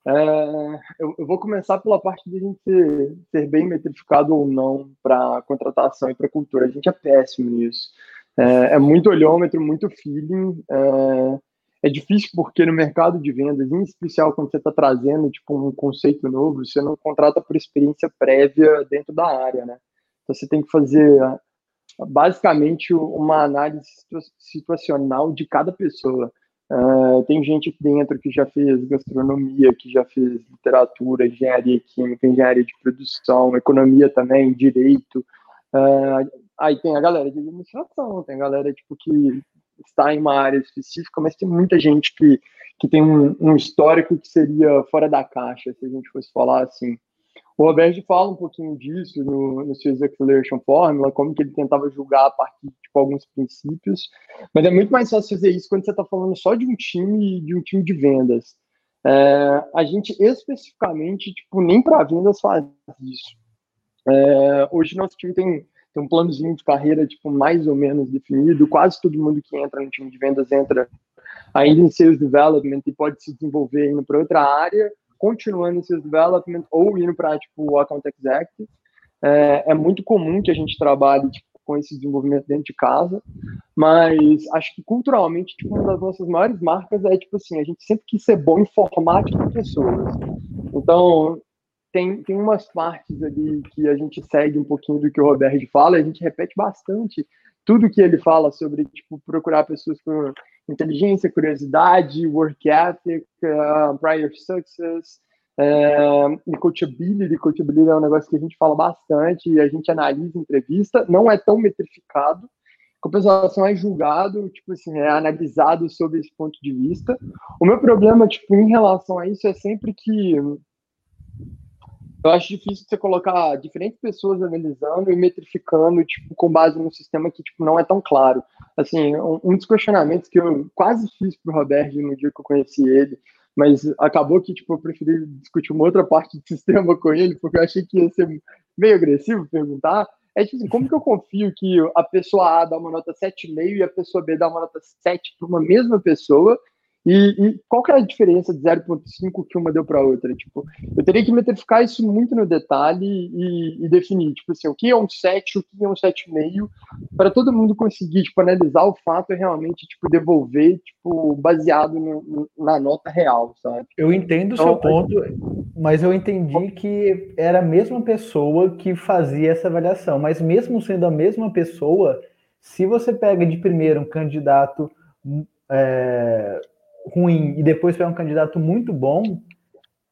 É, eu, eu, vou começar pela parte de a gente ser, ser bem metrificado ou não para contratação e para cultura. A gente é péssimo nisso. É, é muito olhômetro, muito feeling. É, é difícil porque no mercado de vendas, em especial quando você está trazendo tipo um conceito novo, você não contrata por experiência prévia dentro da área, né? Então você tem que fazer basicamente uma análise situacional de cada pessoa. Uh, tem gente aqui dentro que já fez gastronomia, que já fez literatura, engenharia química, engenharia de produção, economia também, direito. Uh, aí tem a galera de administração, tem a galera tipo que está em uma área específica, mas tem muita gente que, que tem um, um histórico que seria fora da caixa, se a gente fosse falar assim. O Roberto fala um pouquinho disso no, no Sales Acceleration Formula, como que ele tentava julgar a partir de tipo, alguns princípios, mas é muito mais fácil fazer isso quando você está falando só de um time de um time de vendas. É, a gente especificamente, tipo, nem para vendas faz isso. É, hoje nosso time tem tem um planozinho de carreira tipo mais ou menos definido. Quase todo mundo que entra no time de vendas entra ainda em sales development e pode se desenvolver indo para outra área, continuando em sales development ou indo para tipo account executive. É, é, muito comum que a gente trabalhe tipo, com esse desenvolvimento dentro de casa, mas acho que culturalmente tipo, uma das nossas maiores marcas é tipo assim, a gente sempre quis ser bom em tipo, pessoas. Então, tem, tem umas partes ali que a gente segue um pouquinho do que o Roberto fala, a gente repete bastante tudo que ele fala sobre tipo, procurar pessoas com inteligência, curiosidade, work ethic, uh, prior success, uh, e coachability. Coachability é um negócio que a gente fala bastante e a gente analisa entrevista, não é tão metrificado, compensação é julgado, tipo assim, é analisado sob esse ponto de vista. O meu problema, tipo, em relação a isso é sempre que eu acho difícil você colocar diferentes pessoas analisando e metrificando, tipo, com base num sistema que, tipo, não é tão claro. Assim, um, dos questionamentos que eu quase fiz pro Roberto no dia que eu conheci ele, mas acabou que, tipo, eu preferi discutir uma outra parte do sistema com ele, porque eu achei que ia ser meio agressivo perguntar, É tipo assim, como que eu confio que a pessoa A dá uma nota 7,5 e a pessoa B dá uma nota 7 para uma mesma pessoa e, e, qual que é a diferença de 0,5 que uma deu para a outra? Tipo, eu teria que metrificar isso muito no detalhe e, e, definir, tipo assim, o que é um 7, o que é um 7,5, para todo mundo conseguir, tipo, analisar o fato e realmente, tipo, devolver, tipo, baseado no, na nota real, sabe? Eu entendo o então, seu ponto, mas eu entendi que era a mesma pessoa que fazia essa avaliação, mas mesmo sendo a mesma pessoa, se você pega de primeiro um candidato é, ruim e depois pegar um candidato muito bom,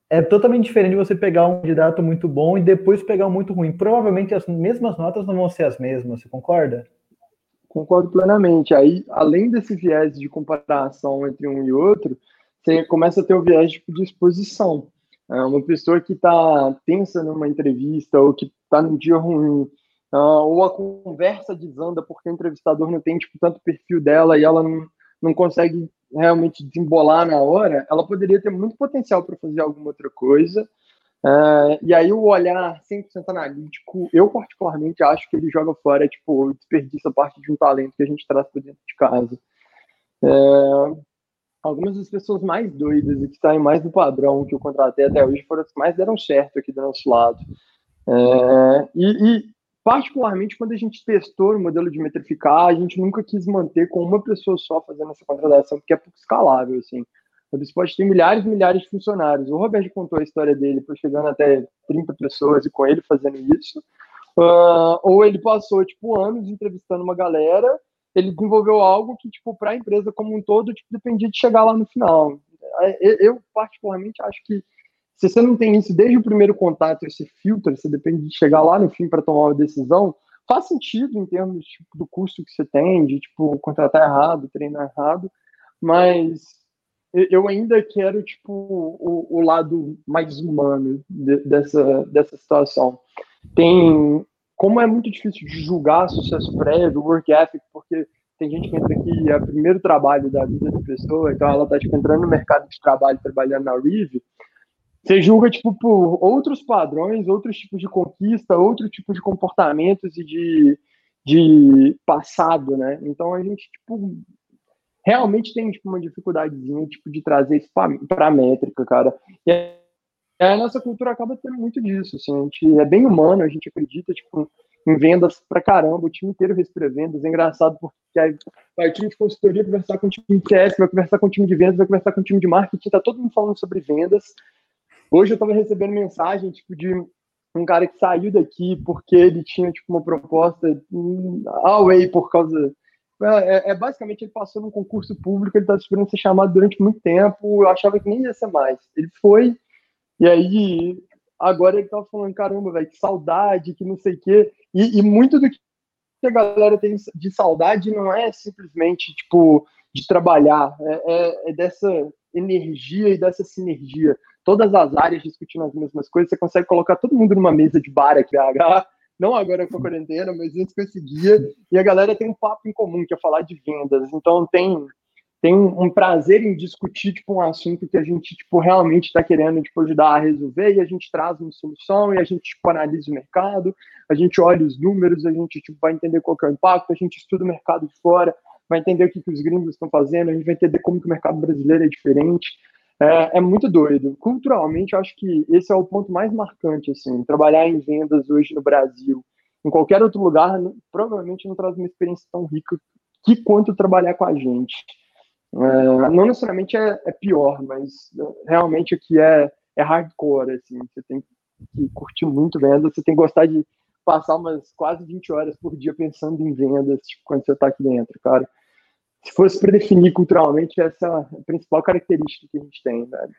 é totalmente diferente de você pegar um candidato muito bom e depois pegar um muito ruim. Provavelmente as mesmas notas não vão ser as mesmas, você concorda? Concordo plenamente. Aí, além desse viés de comparação entre um e outro, você começa a ter o viés de exposição. É uma pessoa que está tensa numa entrevista ou que está num dia ruim, uh, ou a conversa desanda porque o entrevistador não tem tipo, tanto perfil dela e ela não, não consegue realmente desembolar na hora, ela poderia ter muito potencial para fazer alguma outra coisa. Uh, e aí o olhar 100% analítico, eu particularmente acho que ele joga fora, tipo, desperdiça parte de um talento que a gente traz para dentro de casa. Uh, algumas das pessoas mais doidas e que saem mais do padrão que eu contratei até hoje foram as que mais deram certo aqui do nosso lado. Uh, e, e particularmente quando a gente testou o modelo de metrificar, a gente nunca quis manter com uma pessoa só fazendo essa contratação, porque é pouco escalável, assim. Você pode ter milhares e milhares de funcionários. O Roberto contou a história dele, foi chegando até 30 pessoas e com ele fazendo isso. Uh, ou ele passou, tipo, anos entrevistando uma galera, ele desenvolveu algo que, tipo, para a empresa como um todo, tipo, dependia de chegar lá no final. Eu, particularmente, acho que se você não tem isso desde o primeiro contato, esse filtro, você depende de chegar lá no fim para tomar uma decisão, faz sentido em termos tipo, do custo que você tem, de tipo, contratar errado, treinar errado, mas eu ainda quero tipo o, o lado mais humano de, dessa, dessa situação. Tem como é muito difícil de julgar sucesso prévio, work ethic, porque tem gente que entra aqui é o primeiro trabalho da vida da pessoa, então ela está tipo, entrando no mercado de trabalho, trabalhando na Rive, você julga tipo por outros padrões, outros tipos de conquista, outro tipo de comportamentos e de, de passado, né? Então a gente tipo realmente tem tipo uma dificuldadezinha tipo de trazer isso para a métrica, cara. E a nossa cultura acaba tendo muito disso, assim, a gente é bem humano, a gente acredita tipo em vendas pra caramba, o time inteiro respira vendas, é engraçado porque aí vai o time de consultoria conversar com o time de CS, vai conversar com o time de vendas, vai conversar com o time de marketing, tá todo mundo falando sobre vendas, Hoje eu estava recebendo mensagem tipo de um cara que saiu daqui porque ele tinha tipo uma proposta away por causa é, é, é, basicamente ele passou num concurso público, ele estava esperando ser chamado durante muito tempo, eu achava que nem ia ser mais. Ele foi, e aí agora ele estava falando, caramba, velho, que saudade, que não sei o quê. E, e, muito do que a galera tem de saudade não é simplesmente, tipo, de trabalhar, é, é, é dessa energia e dessa sinergia. Todas as áreas discutindo as mesmas coisas, você consegue colocar todo mundo numa mesa de bar aqui, BH, não agora com a quarentena, mas antes conseguia, e a galera tem um papo em comum, que é falar de vendas, então tem tem um, prazer em discutir tipo um assunto que a gente tipo realmente está querendo tipo ajudar a resolver e a gente traz uma solução e a gente tipo analisa o mercado, a gente olha os números, a gente tipo vai entender qual é o impacto, a gente estuda o mercado de fora, vai entender o que, que os gringos estão fazendo, a gente vai entender como que o mercado brasileiro é diferente. É, é, muito doido. Culturalmente, eu acho que esse é o ponto mais marcante, assim. Trabalhar em vendas hoje no Brasil, em qualquer outro lugar, provavelmente não traz uma experiência tão rica que quanto trabalhar com a gente. É, não necessariamente é, é, pior, mas é, realmente aqui é, é hardcore, assim. Você tem que curtir muito vendas, você tem que gostar de passar umas quase 20 horas por dia pensando em vendas, tipo, quando você está aqui dentro, cara se fosse para definir culturalmente, essa é a principal característica que a gente tem, velho.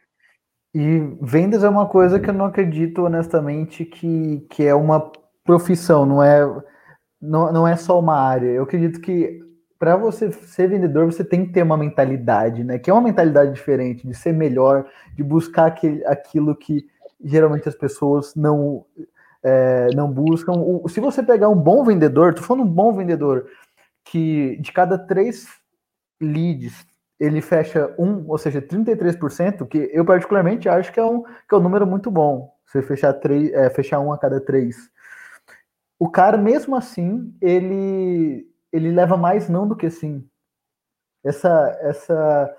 E vendas é uma coisa que eu não acredito honestamente que, que é uma profissão, não é, não, não é só uma área. Eu acredito que para você ser vendedor, você tem que ter uma mentalidade, né? Que é uma mentalidade diferente, de ser melhor, de buscar aquele, aquilo que geralmente as pessoas não, é, não buscam. O, se você pegar um bom vendedor, tô falando um bom vendedor, que de cada três leads ele fecha um, ou seja, 33%, que eu particularmente acho que é um, que é um número muito bom. Você fechar, três, é, fechar um a cada três. o cara, mesmo assim, ele, ele leva mais não do que sim. Essa, essa,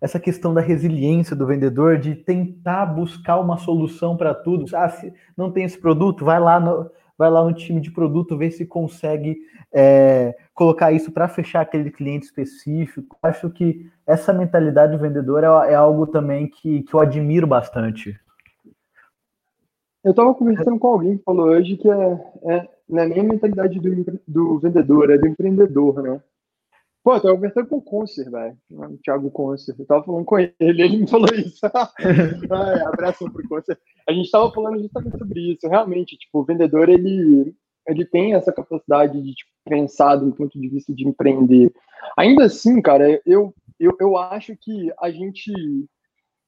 essa questão da resiliência do vendedor, de tentar buscar uma solução para tudo. Ah, se não tem esse produto, vai lá no, vai lá no time de produto, ver se consegue é, colocar isso para fechar aquele cliente específico. Acho que essa mentalidade do vendedor é, é algo também que, que eu admiro bastante. Eu estava conversando com alguém que falou hoje que é, é, não é nem a mentalidade do, do vendedor, é do empreendedor, né? Pô, eu tava conversando com o Concer, velho. O Thiago Concer. Eu tava falando com ele, ele me falou isso. Ai, abraço pro Concer. A gente tava falando justamente sobre isso. Realmente, tipo, o vendedor, ele, ele tem essa capacidade de tipo, pensar do ponto de vista de empreender. Ainda assim, cara, eu, eu, eu acho que a gente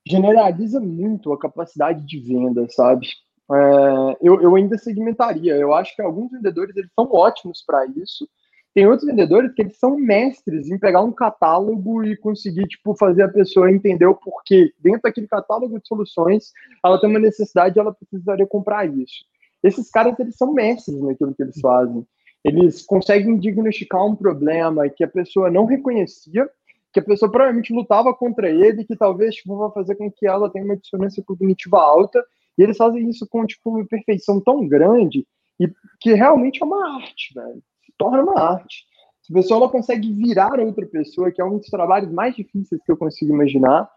generaliza muito a capacidade de venda, sabe? É, eu, eu ainda segmentaria. Eu acho que alguns vendedores eles são ótimos para isso, tem outros vendedores que eles são mestres em pegar um catálogo e conseguir tipo fazer a pessoa entender o porquê dentro daquele catálogo de soluções ela tem uma necessidade, ela precisaria comprar isso. Esses caras eles são mestres naquilo que eles fazem. Eles conseguem diagnosticar um problema que a pessoa não reconhecia, que a pessoa provavelmente lutava contra ele, que talvez tipo, vai fazer com que ela tenha uma dissonância cognitiva alta. E eles fazem isso com tipo uma perfeição tão grande e que realmente é uma arte, velho torna uma arte. Se a pessoa ela consegue virar outra pessoa, que é um dos trabalhos mais difíceis que eu consigo imaginar,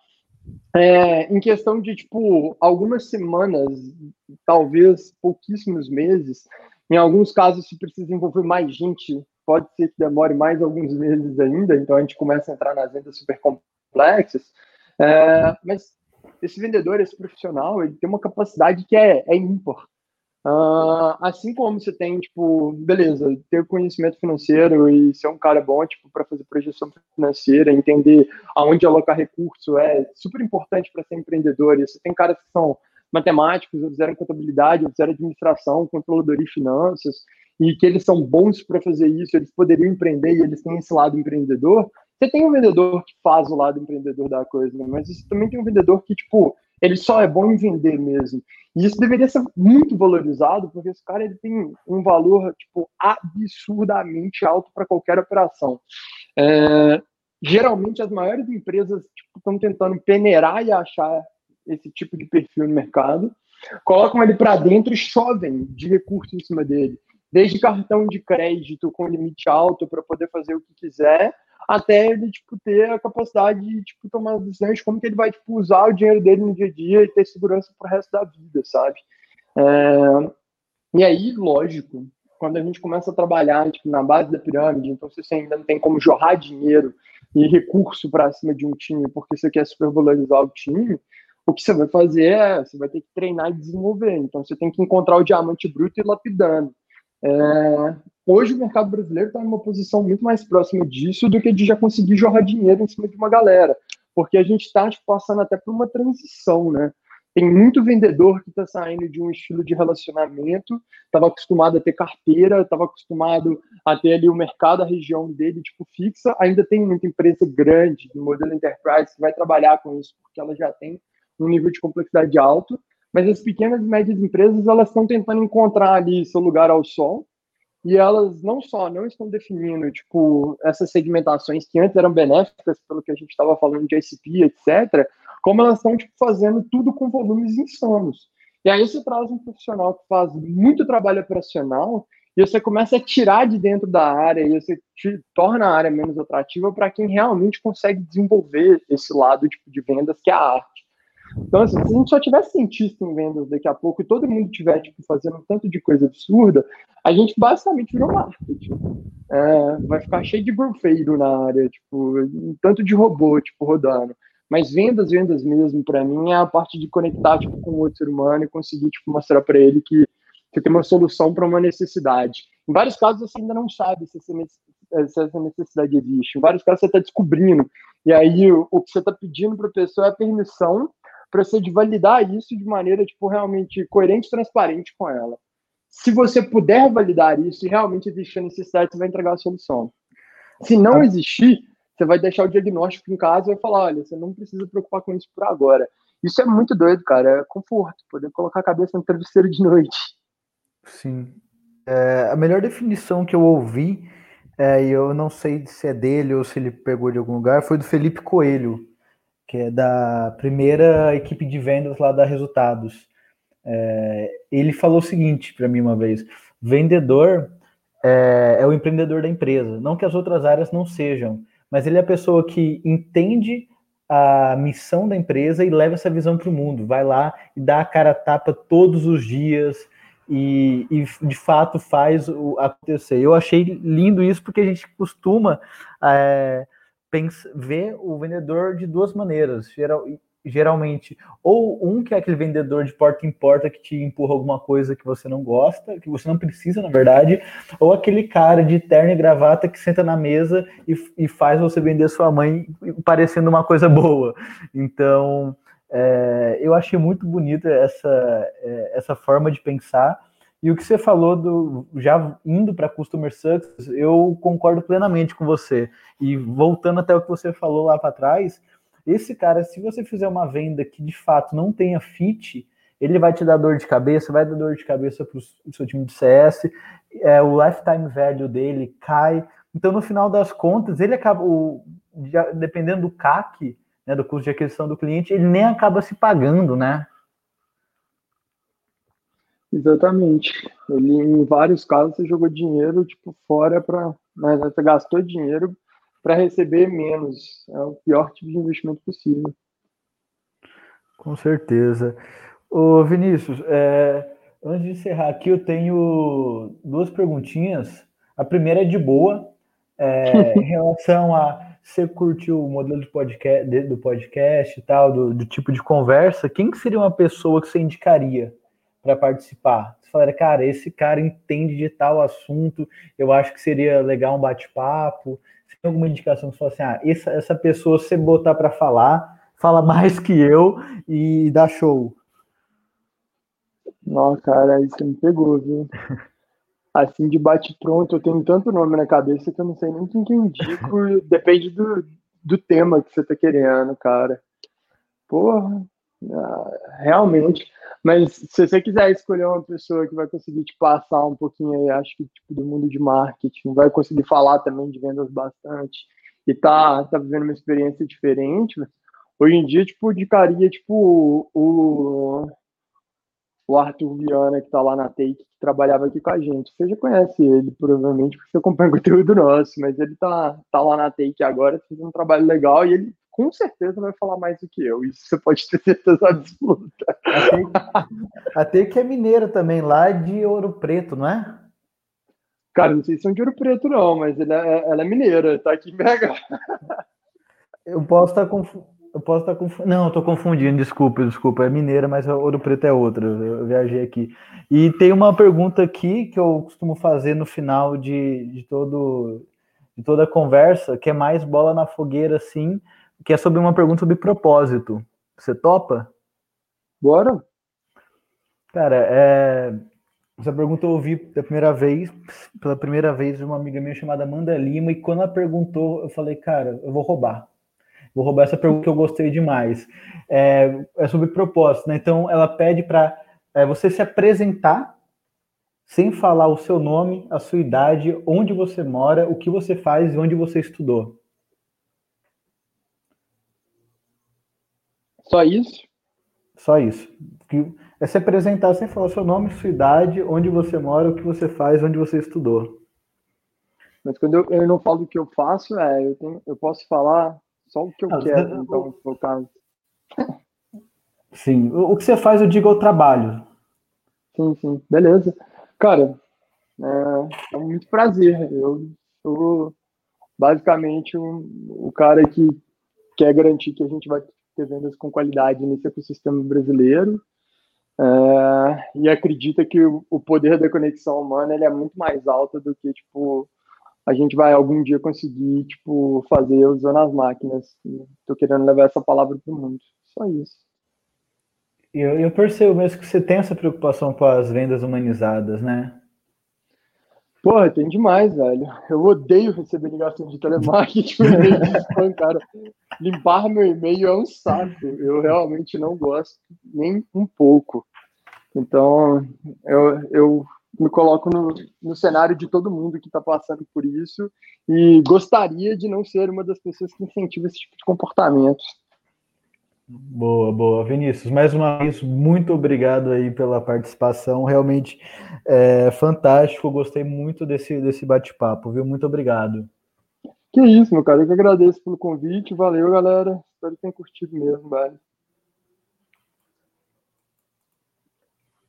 é, em questão de, tipo, algumas semanas, talvez pouquíssimos meses, em alguns casos, se precisa envolver mais gente, pode ser que demore mais alguns meses ainda, então a gente começa a entrar nas vendas super complexas. É, mas esse vendedor, esse profissional, ele tem uma capacidade que é, é ímpar. Uh, assim como você tem, tipo, beleza, ter conhecimento financeiro e ser um cara bom, tipo, para fazer projeção financeira, entender aonde alocar recurso é super importante para ser empreendedor. E você tem caras que são matemáticos, ou fizeram contabilidade, ou fizeram administração, controladoria e finanças, e que eles são bons para fazer isso, eles poderiam empreender e eles têm esse lado empreendedor. Você tem um vendedor que faz o lado empreendedor da coisa, mas você também tem um vendedor que, tipo, ele só é bom em vender mesmo. E isso deveria ser muito valorizado, porque esse cara ele tem um valor tipo absurdamente alto para qualquer operação. É, geralmente as maiores empresas tipo, estão tentando peneirar e achar esse tipo de perfil no mercado, colocam ele para dentro e chovem de recursos em cima dele, desde cartão de crédito com limite alto para poder fazer o que quiser, até ele tipo, ter a capacidade de tipo, tomar decisões de como que ele vai tipo, usar o dinheiro dele no dia a dia e ter segurança para o resto da vida, sabe? É... E aí, lógico, quando a gente começa a trabalhar tipo, na base da pirâmide, então você ainda não tem como jorrar dinheiro e recurso para cima de um time porque você quer supervalorizar o time, o que você vai fazer é, você vai ter que treinar e desenvolver. Então você tem que encontrar o diamante bruto e lapidando. É, hoje o mercado brasileiro está em uma posição muito mais próxima disso do que de já conseguir jorrar dinheiro em cima de uma galera, porque a gente está passando até por uma transição, né? Tem muito vendedor que está saindo de um estilo de relacionamento, estava acostumado a ter carteira, estava acostumado a ter ali o mercado, a região dele, tipo, fixa. Ainda tem muita empresa grande, de modelo enterprise, que vai trabalhar com isso, porque ela já tem um nível de complexidade alto. Mas as pequenas e médias empresas, elas estão tentando encontrar ali seu lugar ao sol, e elas não só não estão definindo tipo essas segmentações que antes eram benéficas pelo que a gente estava falando de ICP, etc, como elas estão tipo, fazendo tudo com volumes insanos. E aí você traz um profissional que faz muito trabalho operacional e você começa a tirar de dentro da área e você torna a área menos atrativa para quem realmente consegue desenvolver esse lado tipo, de vendas que é a arte. Então, assim, se a gente só tivesse cientista em vendas daqui a pouco e todo mundo estiver tipo, fazendo um tanto de coisa absurda, a gente basicamente virou marketing. É, vai ficar cheio de grofeiro na área, tipo, um tanto de robô tipo, rodando. Mas vendas, vendas mesmo, para mim, é a parte de conectar tipo, com o outro ser humano e conseguir tipo, mostrar para ele que você tem uma solução para uma necessidade. Em vários casos, você ainda não sabe se essa necessidade existe. Em vários casos, você está descobrindo. E aí, o que você está pedindo para a pessoa é a permissão para você validar isso de maneira tipo realmente coerente e transparente com ela. Se você puder validar isso e realmente existir a necessidade, você vai entregar a solução. Se não tá. existir, você vai deixar o diagnóstico em casa e vai falar, olha, você não precisa preocupar com isso por agora. Isso é muito doido, cara. É conforto, poder colocar a cabeça no travesseiro de noite. Sim. É, a melhor definição que eu ouvi, é, e eu não sei se é dele ou se ele pegou de algum lugar, foi do Felipe Coelho, que é da primeira equipe de vendas lá da Resultados. É, ele falou o seguinte para mim uma vez: vendedor é, é o empreendedor da empresa. Não que as outras áreas não sejam, mas ele é a pessoa que entende a missão da empresa e leva essa visão para o mundo. Vai lá e dá a cara a tapa todos os dias e, e de fato faz o acontecer. Eu achei lindo isso porque a gente costuma é, pensa, ver o vendedor de duas maneiras. Geral, geralmente, ou um que é aquele vendedor de porta em porta que te empurra alguma coisa que você não gosta, que você não precisa, na verdade, ou aquele cara de terno e gravata que senta na mesa e, e faz você vender sua mãe parecendo uma coisa boa. Então, é, eu achei muito bonita essa, é, essa forma de pensar. E o que você falou do já indo para customer success, eu concordo plenamente com você. E voltando até o que você falou lá para trás, esse cara, se você fizer uma venda que de fato não tenha fit, ele vai te dar dor de cabeça, vai dar dor de cabeça para o seu time de CS, é, o lifetime value dele cai. Então, no final das contas, ele acaba, o, já, dependendo do CAC, né, do custo de aquisição do cliente, ele nem acaba se pagando, né? Exatamente. Ele, em vários casos, você jogou dinheiro tipo fora para, né, você gastou dinheiro para receber menos. É o pior tipo de investimento possível. Com certeza. Ô Vinícius, é, antes de encerrar aqui, eu tenho duas perguntinhas. A primeira é de boa, é, em relação a você curtiu o modelo de podcast, do podcast e tal, do, do tipo de conversa, quem que seria uma pessoa que você indicaria para participar? Você falaria, cara, esse cara entende de tal assunto, eu acho que seria legal um bate-papo tem alguma indicação que você fala assim, ah, essa, essa pessoa, se botar para falar, fala mais que eu e dá show? Nossa, cara, aí você me pegou, viu? Assim, de bate-pronto, eu tenho tanto nome na cabeça que eu não sei nem quem que indico, depende do, do tema que você tá querendo, cara. Porra, realmente. Mas se você quiser escolher uma pessoa que vai conseguir te passar um pouquinho aí, acho que tipo, do mundo de marketing, vai conseguir falar também de vendas bastante e tá, tá vivendo uma experiência diferente, hoje em dia, tipo, indicaria, tipo, o, o Arthur Viana, que tá lá na Take, que trabalhava aqui com a gente. Você já conhece ele, provavelmente, porque você acompanha o conteúdo nosso, mas ele tá, tá lá na Take agora, fazendo um trabalho legal e ele com certeza vai falar mais do que eu. Isso você pode ter certeza absoluta. Até que é mineira também, lá de Ouro Preto, não é? Cara, não sei se são de Ouro Preto, não, mas ela é, ela é mineira, tá aqui em BH. Eu posso estar com. Eu posso estar confundindo. Não, estou confundindo, desculpa, desculpa. É mineira, mas Ouro Preto é outra. Eu viajei aqui. E tem uma pergunta aqui que eu costumo fazer no final de, de, todo, de toda a conversa, que é mais bola na fogueira, sim que é sobre uma pergunta sobre propósito. Você topa? Bora. Cara, é... essa pergunta eu ouvi pela primeira vez, pela primeira vez, de uma amiga minha chamada Amanda Lima, e quando ela perguntou, eu falei, cara, eu vou roubar. Vou roubar essa pergunta que eu gostei demais. É, é sobre propósito, né? Então, ela pede para é, você se apresentar sem falar o seu nome, a sua idade, onde você mora, o que você faz e onde você estudou. Só isso? Só isso. É se apresentar sem falar seu nome, sua idade, onde você mora, o que você faz, onde você estudou. Mas quando eu, eu não falo o que eu faço, é, eu, tenho, eu posso falar só o que eu ah, quero, então, no caso. Sim. O que você faz, eu digo, é o trabalho. Sim, sim. Beleza. Cara, é, é muito prazer. Eu sou basicamente um, o cara que quer garantir que a gente vai ter vendas com qualidade nesse ecossistema brasileiro. É, e acredita que o, o, poder da conexão humana ele é muito mais alto do que tipo a gente vai algum dia conseguir tipo fazer usando as máquinas. Estou querendo levar essa palavra para o mundo. Só isso. Eu, eu percebo mesmo que você tem essa preocupação com as vendas humanizadas, né? Porra, tem demais, velho. Eu odeio receber ligação de telemarketing, spam, cara. Limpar meu e-mail é um saco. Eu realmente não gosto nem um pouco. Então, eu, eu me coloco no, no cenário de todo mundo que está passando por isso e gostaria de não ser uma das pessoas que incentiva esse tipo de comportamento. Boa, boa. Vinícius, mais uma vez, muito obrigado aí pela participação. Realmente é fantástico. Gostei muito desse, desse bate-papo, viu? Muito obrigado. Que isso, meu cara. Eu que agradeço pelo convite. Valeu, galera. Espero que tenham curtido mesmo, velho.